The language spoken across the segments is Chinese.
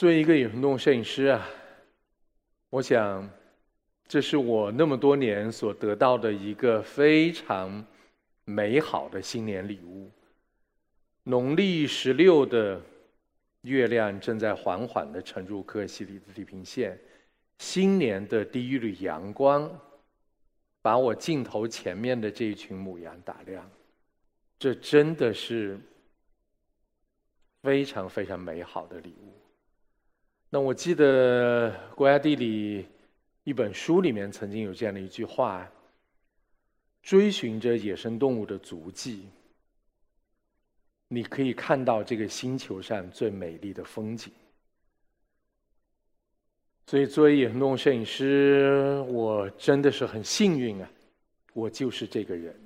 作为一个野生动物摄影师啊，我想，这是我那么多年所得到的一个非常美好的新年礼物。农历十六的月亮正在缓缓地沉入克西里的地平线，新年的第一缕阳光，把我镜头前面的这一群母羊打亮，这真的是非常非常美好的礼物。那我记得《国家地理》一本书里面曾经有这样的一句话：“追寻着野生动物的足迹，你可以看到这个星球上最美丽的风景。”所以，作为野生动物摄影师，我真的是很幸运啊！我就是这个人。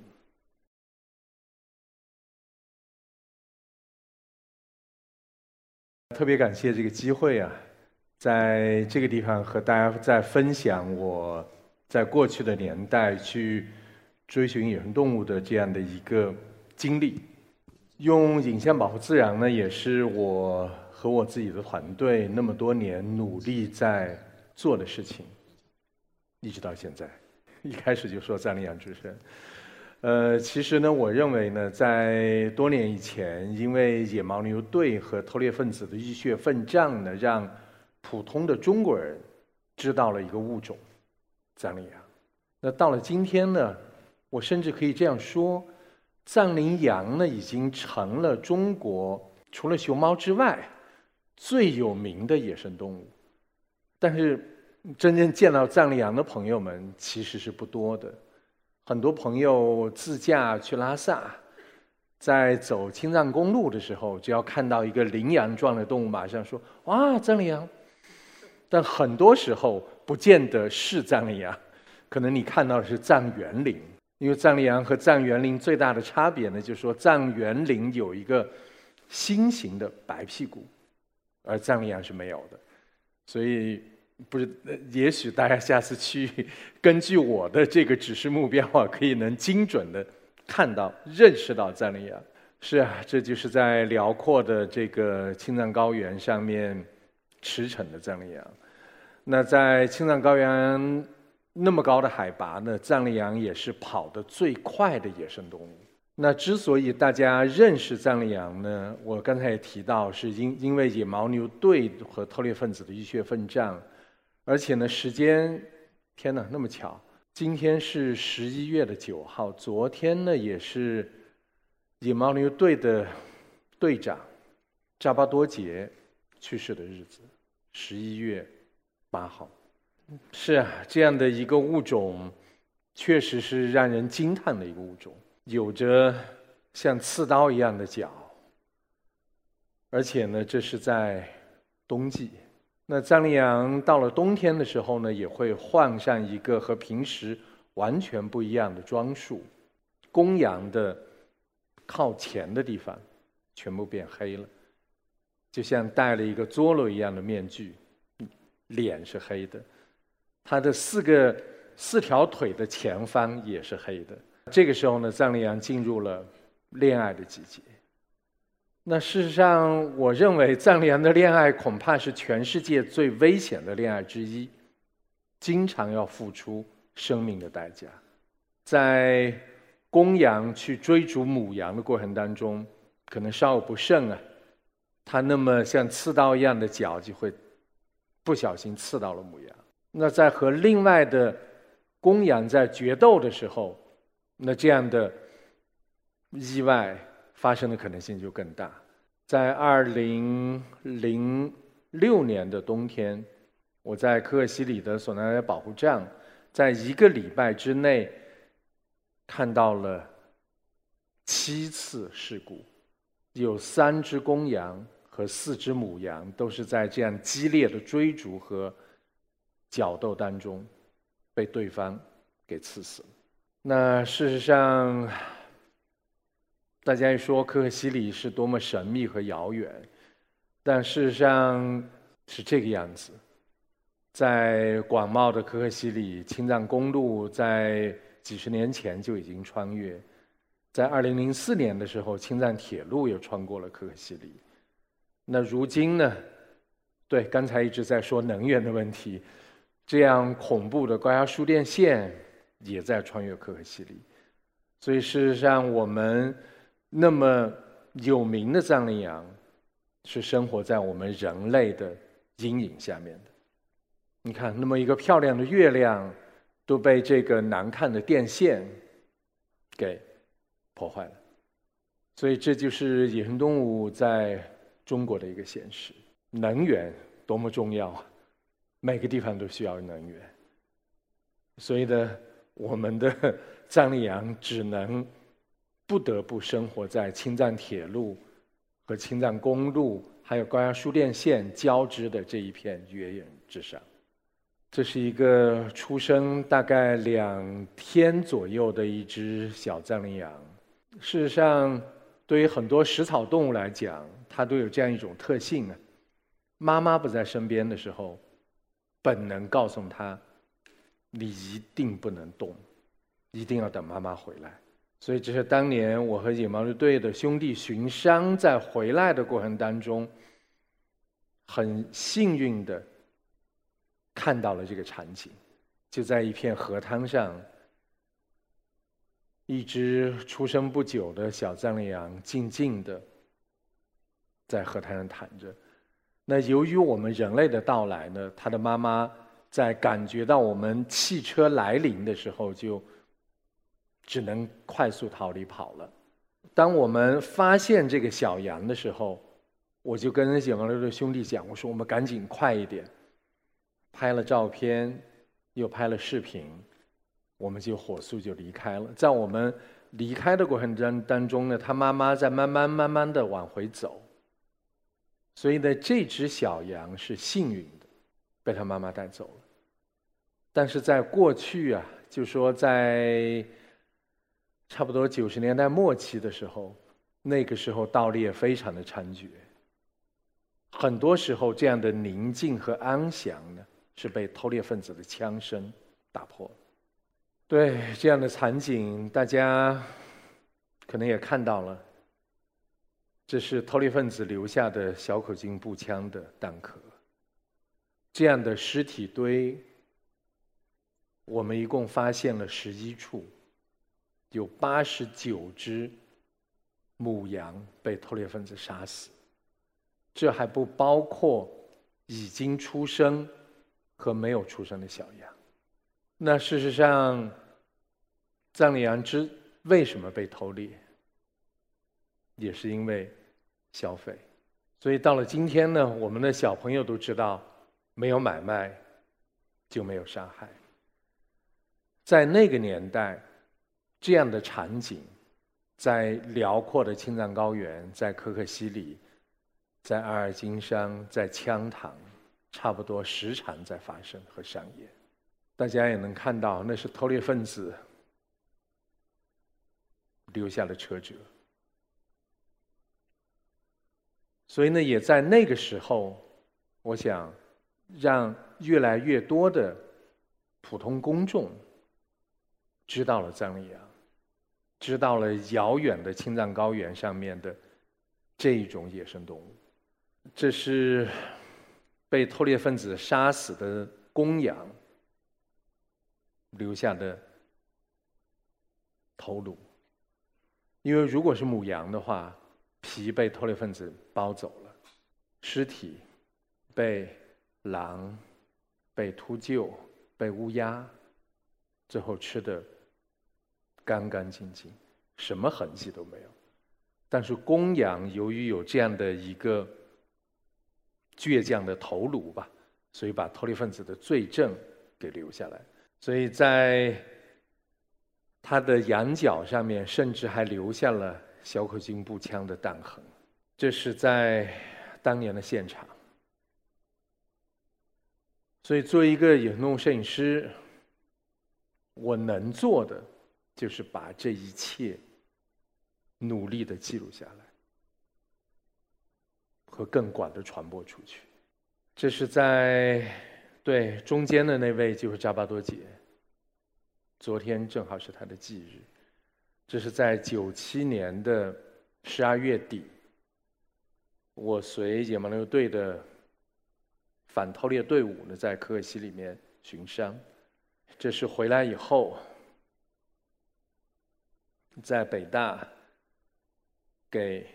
特别感谢这个机会啊！在这个地方和大家再分享我在过去的年代去追寻野生动物的这样的一个经历。用影像保护自然呢，也是我和我自己的团队那么多年努力在做的事情，一直到现在。一开始就说藏羚羊之声，呃，其实呢，我认为呢，在多年以前，因为野牦牛队和偷猎分子的浴血奋战呢，让普通的中国人知道了一个物种——藏羚羊。那到了今天呢，我甚至可以这样说：藏羚羊呢，已经成了中国除了熊猫之外最有名的野生动物。但是，真正见到藏羚羊的朋友们其实是不多的。很多朋友自驾去拉萨，在走青藏公路的时候，只要看到一个羚羊状的动物，马上说：“哇，藏羚羊！”但很多时候不见得是藏羚羊，可能你看到的是藏原羚。因为藏羚羊和藏原羚最大的差别呢，就是说藏原羚有一个心形的白屁股，而藏羚羊是没有的。所以不是，也许大家下次去，根据我的这个指示目标啊，可以能精准的看到、认识到藏羚羊。是啊，这就是在辽阔的这个青藏高原上面。驰骋的藏羚羊，那在青藏高原那么高的海拔呢？藏羚羊也是跑得最快的野生动物。那之所以大家认识藏羚羊呢，我刚才也提到，是因因为野牦牛队和偷猎分子的浴血奋战，而且呢，时间，天哪，那么巧，今天是十一月的九号，昨天呢也是野牦牛队的队长扎巴多杰去世的日子。十一月八号，是啊，这样的一个物种，确实是让人惊叹的一个物种，有着像刺刀一样的脚，而且呢，这是在冬季。那藏羚羊到了冬天的时候呢，也会换上一个和平时完全不一样的装束，公羊的靠前的地方全部变黑了。就像戴了一个佐罗一样的面具，脸是黑的，它的四个四条腿的前方也是黑的。这个时候呢，藏羚羊进入了恋爱的季节。那事实上，我认为藏羚羊的恋爱恐怕是全世界最危险的恋爱之一，经常要付出生命的代价。在公羊去追逐母羊的过程当中，可能稍有不慎啊。它那么像刺刀一样的脚就会不小心刺到了母羊。那在和另外的公羊在决斗的时候，那这样的意外发生的可能性就更大。在二零零六年的冬天，我在科克西里的索纳莱保护站，在一个礼拜之内看到了七次事故，有三只公羊。和四只母羊都是在这样激烈的追逐和角斗当中被对方给刺死了。那事实上，大家一说可可西里是多么神秘和遥远，但事实上是这个样子。在广袤的可可西里，青藏公路在几十年前就已经穿越，在二零零四年的时候，青藏铁路又穿过了可可西里。那如今呢？对，刚才一直在说能源的问题，这样恐怖的高压输电线也在穿越可可西里，所以事实上，我们那么有名的藏羚羊，是生活在我们人类的阴影下面的。你看，那么一个漂亮的月亮，都被这个难看的电线给破坏了。所以，这就是野生动物在中国的一个现实。能源多么重要啊！每个地方都需要能源。所以呢，我们的藏羚羊只能不得不生活在青藏铁路和青藏公路，还有高压输电线交织的这一片原野之上。这是一个出生大概两天左右的一只小藏羚羊。事实上，对于很多食草动物来讲，它都有这样一种特性啊。妈妈不在身边的时候，本能告诉他：“你一定不能动，一定要等妈妈回来。”所以，这是当年我和野猫队的兄弟巡山在回来的过程当中，很幸运的。看到了这个场景，就在一片河滩上，一只出生不久的小藏羚羊静静的在河滩上躺着。那由于我们人类的到来呢，它的妈妈在感觉到我们汽车来临的时候，就只能快速逃离跑了。当我们发现这个小羊的时候，我就跟野猫六的兄弟讲，我说我们赶紧快一点。拍了照片，又拍了视频，我们就火速就离开了。在我们离开的过程当当中呢，他妈妈在慢慢慢慢的往回走。所以呢，这只小羊是幸运的，被他妈妈带走了。但是在过去啊，就说在差不多九十年代末期的时候，那个时候盗猎非常的猖獗，很多时候这样的宁静和安详呢。是被偷猎分子的枪声打破。对这样的场景，大家可能也看到了。这是偷猎分子留下的小口径步枪的弹壳。这样的尸体堆，我们一共发现了十一处，有八十九只母羊被偷猎分子杀死。这还不包括已经出生。和没有出生的小羊，那事实上，藏羚羊之为什么被偷猎，也是因为消费。所以到了今天呢，我们的小朋友都知道，没有买卖就没有杀害。在那个年代，这样的场景，在辽阔的青藏高原，在可可西里，在阿尔金山，在羌塘。差不多时常在发生和上演，大家也能看到，那是偷猎分子留下的车辙。所以呢，也在那个时候，我想让越来越多的普通公众知道了藏羚羊，知道了遥远的青藏高原上面的这一种野生动物，这是。被偷猎分子杀死的公羊留下的头颅，因为如果是母羊的话，皮被偷猎分子包走了，尸体被狼、被秃鹫、被乌鸦最后吃的干干净净，什么痕迹都没有。但是公羊由于有这样的一个。倔强的头颅吧，所以把偷猎分子的罪证给留下来。所以在他的羊角上面，甚至还留下了小口径步枪的弹痕。这是在当年的现场。所以，作为一个野生动摄影师，我能做的就是把这一切努力的记录下来。和更广的传播出去，这是在对中间的那位就是扎巴多杰。昨天正好是他的忌日，这是在九七年的十二月底，我随野蛮流队的反偷猎队伍呢，在可可西里面巡山。这是回来以后，在北大给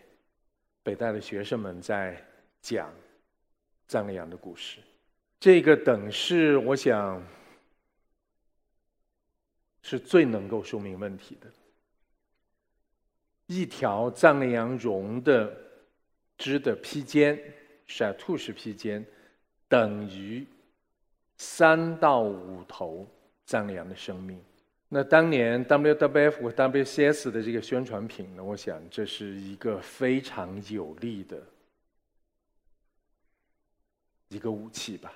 北大的学生们在讲藏羚羊的故事。这个等式我想是最能够说明问题的。一条藏羚羊绒的织的披肩，闪兔式披肩，等于三到五头藏羚羊的生命。那当年 WWF 和 WCS 的这个宣传品呢，我想这是一个非常有力的一个武器吧。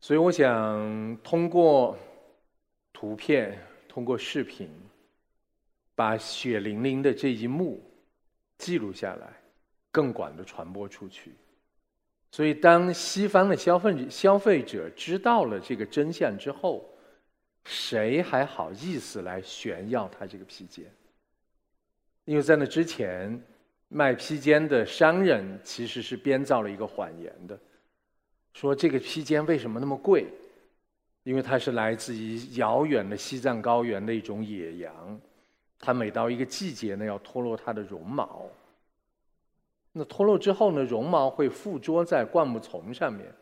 所以我想通过图片，通过视频，把血淋淋的这一幕记录下来，更广的传播出去。所以当西方的消费消费者知道了这个真相之后，谁还好意思来炫耀他这个披肩？因为在那之前，卖披肩的商人其实是编造了一个谎言的。说这个披肩为什么那么贵？因为它是来自于遥远的西藏高原的一种野羊，它每到一个季节呢，要脱落它的绒毛。那脱落之后呢，绒毛会附着在灌木丛上面，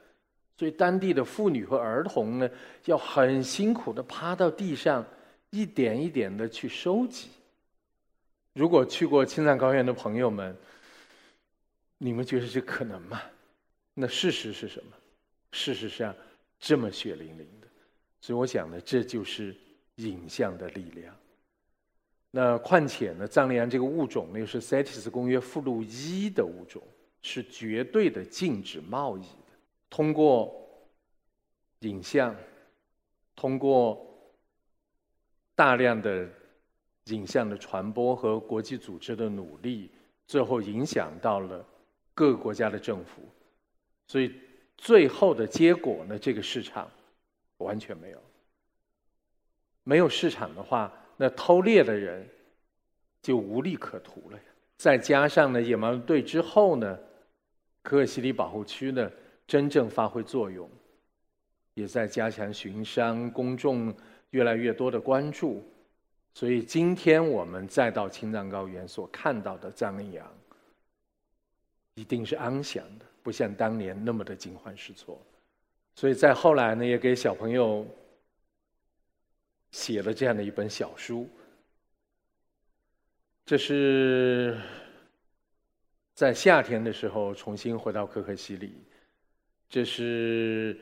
所以当地的妇女和儿童呢，要很辛苦的趴到地上，一点一点的去收集。如果去过青藏高原的朋友们，你们觉得这可能吗？那事实是什么？事实上，这么血淋淋的，所以我想呢，这就是影像的力量。那况且呢，藏羚羊这个物种呢，又是 CITES 公约附录一的物种，是绝对的禁止贸易的。通过影像，通过大量的影像的传播和国际组织的努力，最后影响到了各个国家的政府，所以。最后的结果呢？这个市场完全没有，没有市场的话，那偷猎的人就无利可图了呀。再加上呢，野蛮队之后呢，可可西里保护区呢真正发挥作用，也在加强巡山，公众越来越多的关注，所以今天我们再到青藏高原所看到的藏羚羊，一定是安详的。不像当年那么的惊慌失措，所以在后来呢，也给小朋友写了这样的一本小书。这是在夏天的时候重新回到可可西里，这是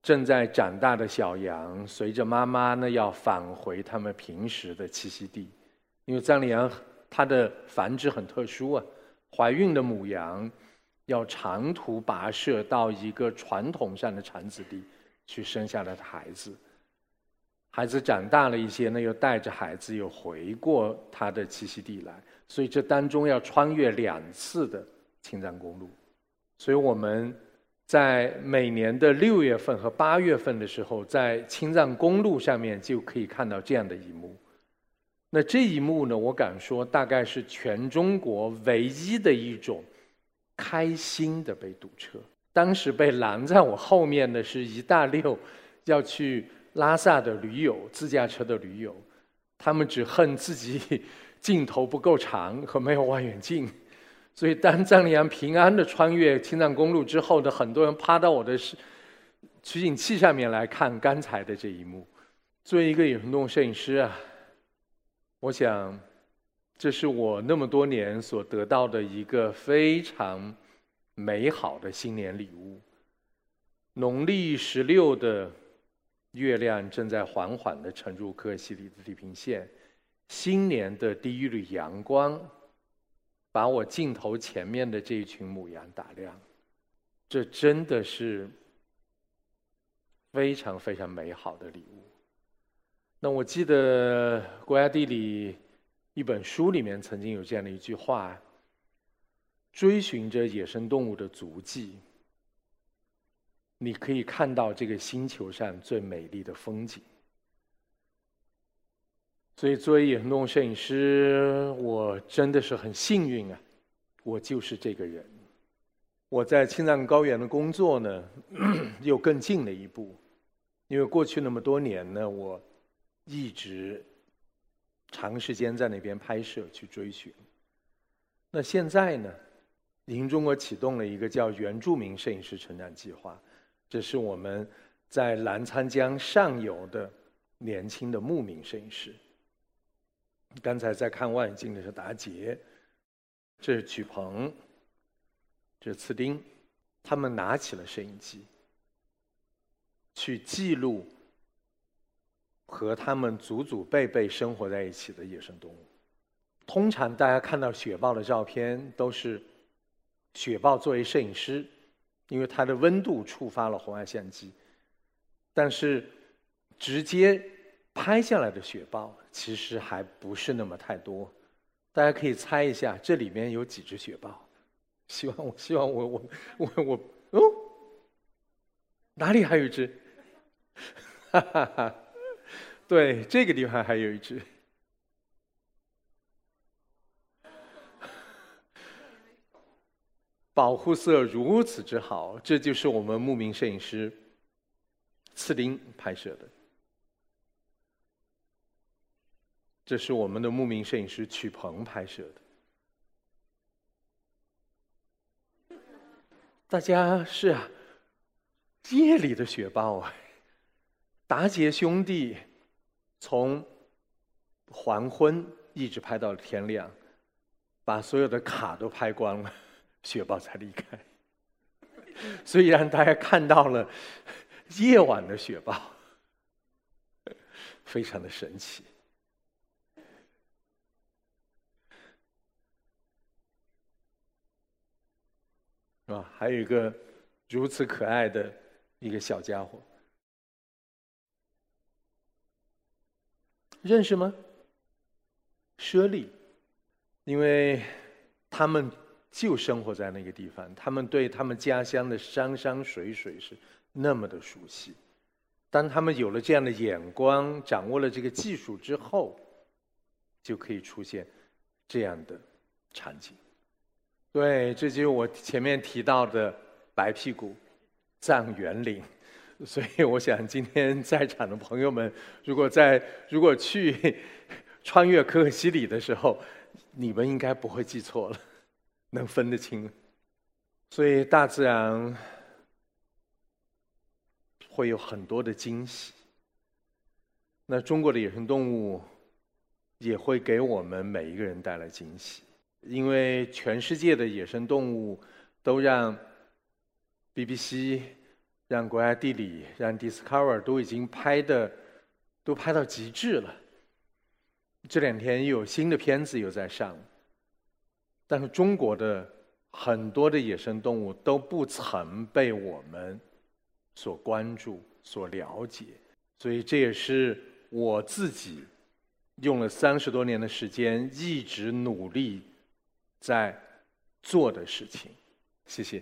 正在长大的小羊，随着妈妈呢要返回他们平时的栖息地，因为藏羚羊它的繁殖很特殊啊，怀孕的母羊。要长途跋涉到一个传统上的产子地去生下来的孩子，孩子长大了一些呢，又带着孩子又回过他的栖息地来，所以这当中要穿越两次的青藏公路，所以我们在每年的六月份和八月份的时候，在青藏公路上面就可以看到这样的一幕。那这一幕呢，我敢说大概是全中国唯一的一种。开心的被堵车，当时被拦在我后面的是一大溜要去拉萨的驴友，自驾车的驴友，他们只恨自己 镜头不够长和没有望远镜，所以当藏羚羊平安的穿越青藏公路之后的很多人趴到我的取景器上面来看刚才的这一幕。作为一个野生动物摄影师啊，我想。这是我那么多年所得到的一个非常美好的新年礼物。农历十六的月亮正在缓缓地沉入可可西里的地平线，新年的第一缕阳光把我镜头前面的这一群母羊打亮，这真的是非常非常美好的礼物。那我记得国家地理。一本书里面曾经有这样的一句话：“追寻着野生动物的足迹，你可以看到这个星球上最美丽的风景。”所以，作为野生动物摄影师，我真的是很幸运啊！我就是这个人。我在青藏高原的工作呢，又更近了一步，因为过去那么多年呢，我一直长时间在那边拍摄去追寻。那现在呢，银中国启动了一个叫“原住民摄影师成长计划”，这是我们在澜沧江上游的年轻的牧民摄影师。刚才在看望远镜的是达杰，这是曲鹏。这是次丁，他们拿起了摄影机，去记录和他们祖祖辈辈生活在一起的野生动物。通常大家看到雪豹的照片，都是雪豹作为摄影师，因为它的温度触发了红外相机。但是直接拍下来的雪豹，其实还不是那么太多。大家可以猜一下，这里面有几只雪豹？希望我希望我我我我哦，哪里还有一只？哈哈哈！对，这个地方还有一只。保护色如此之好，这就是我们牧民摄影师次丁拍摄的。这是我们的牧民摄影师曲鹏拍摄的。大家是啊，夜里的雪豹啊，达杰兄弟从黄昏一直拍到了天亮，把所有的卡都拍光了，雪豹才离开，所以让大家看到了夜晚的雪豹，非常的神奇。是吧？还有一个如此可爱的一个小家伙，认识吗？猞猁，因为他们就生活在那个地方，他们对他们家乡的山山水水是那么的熟悉。当他们有了这样的眼光，掌握了这个技术之后，就可以出现这样的场景。对，这就是我前面提到的白屁股藏园林，所以我想今天在场的朋友们，如果在如果去穿越可可西里的时候，你们应该不会记错了，能分得清。所以大自然会有很多的惊喜，那中国的野生动物也会给我们每一个人带来惊喜。因为全世界的野生动物都让 BBC、让国家地理、让 Discover 都已经拍的都拍到极致了。这两天又有新的片子又在上，但是中国的很多的野生动物都不曾被我们所关注、所了解，所以这也是我自己用了三十多年的时间一直努力。在做的事情，谢谢。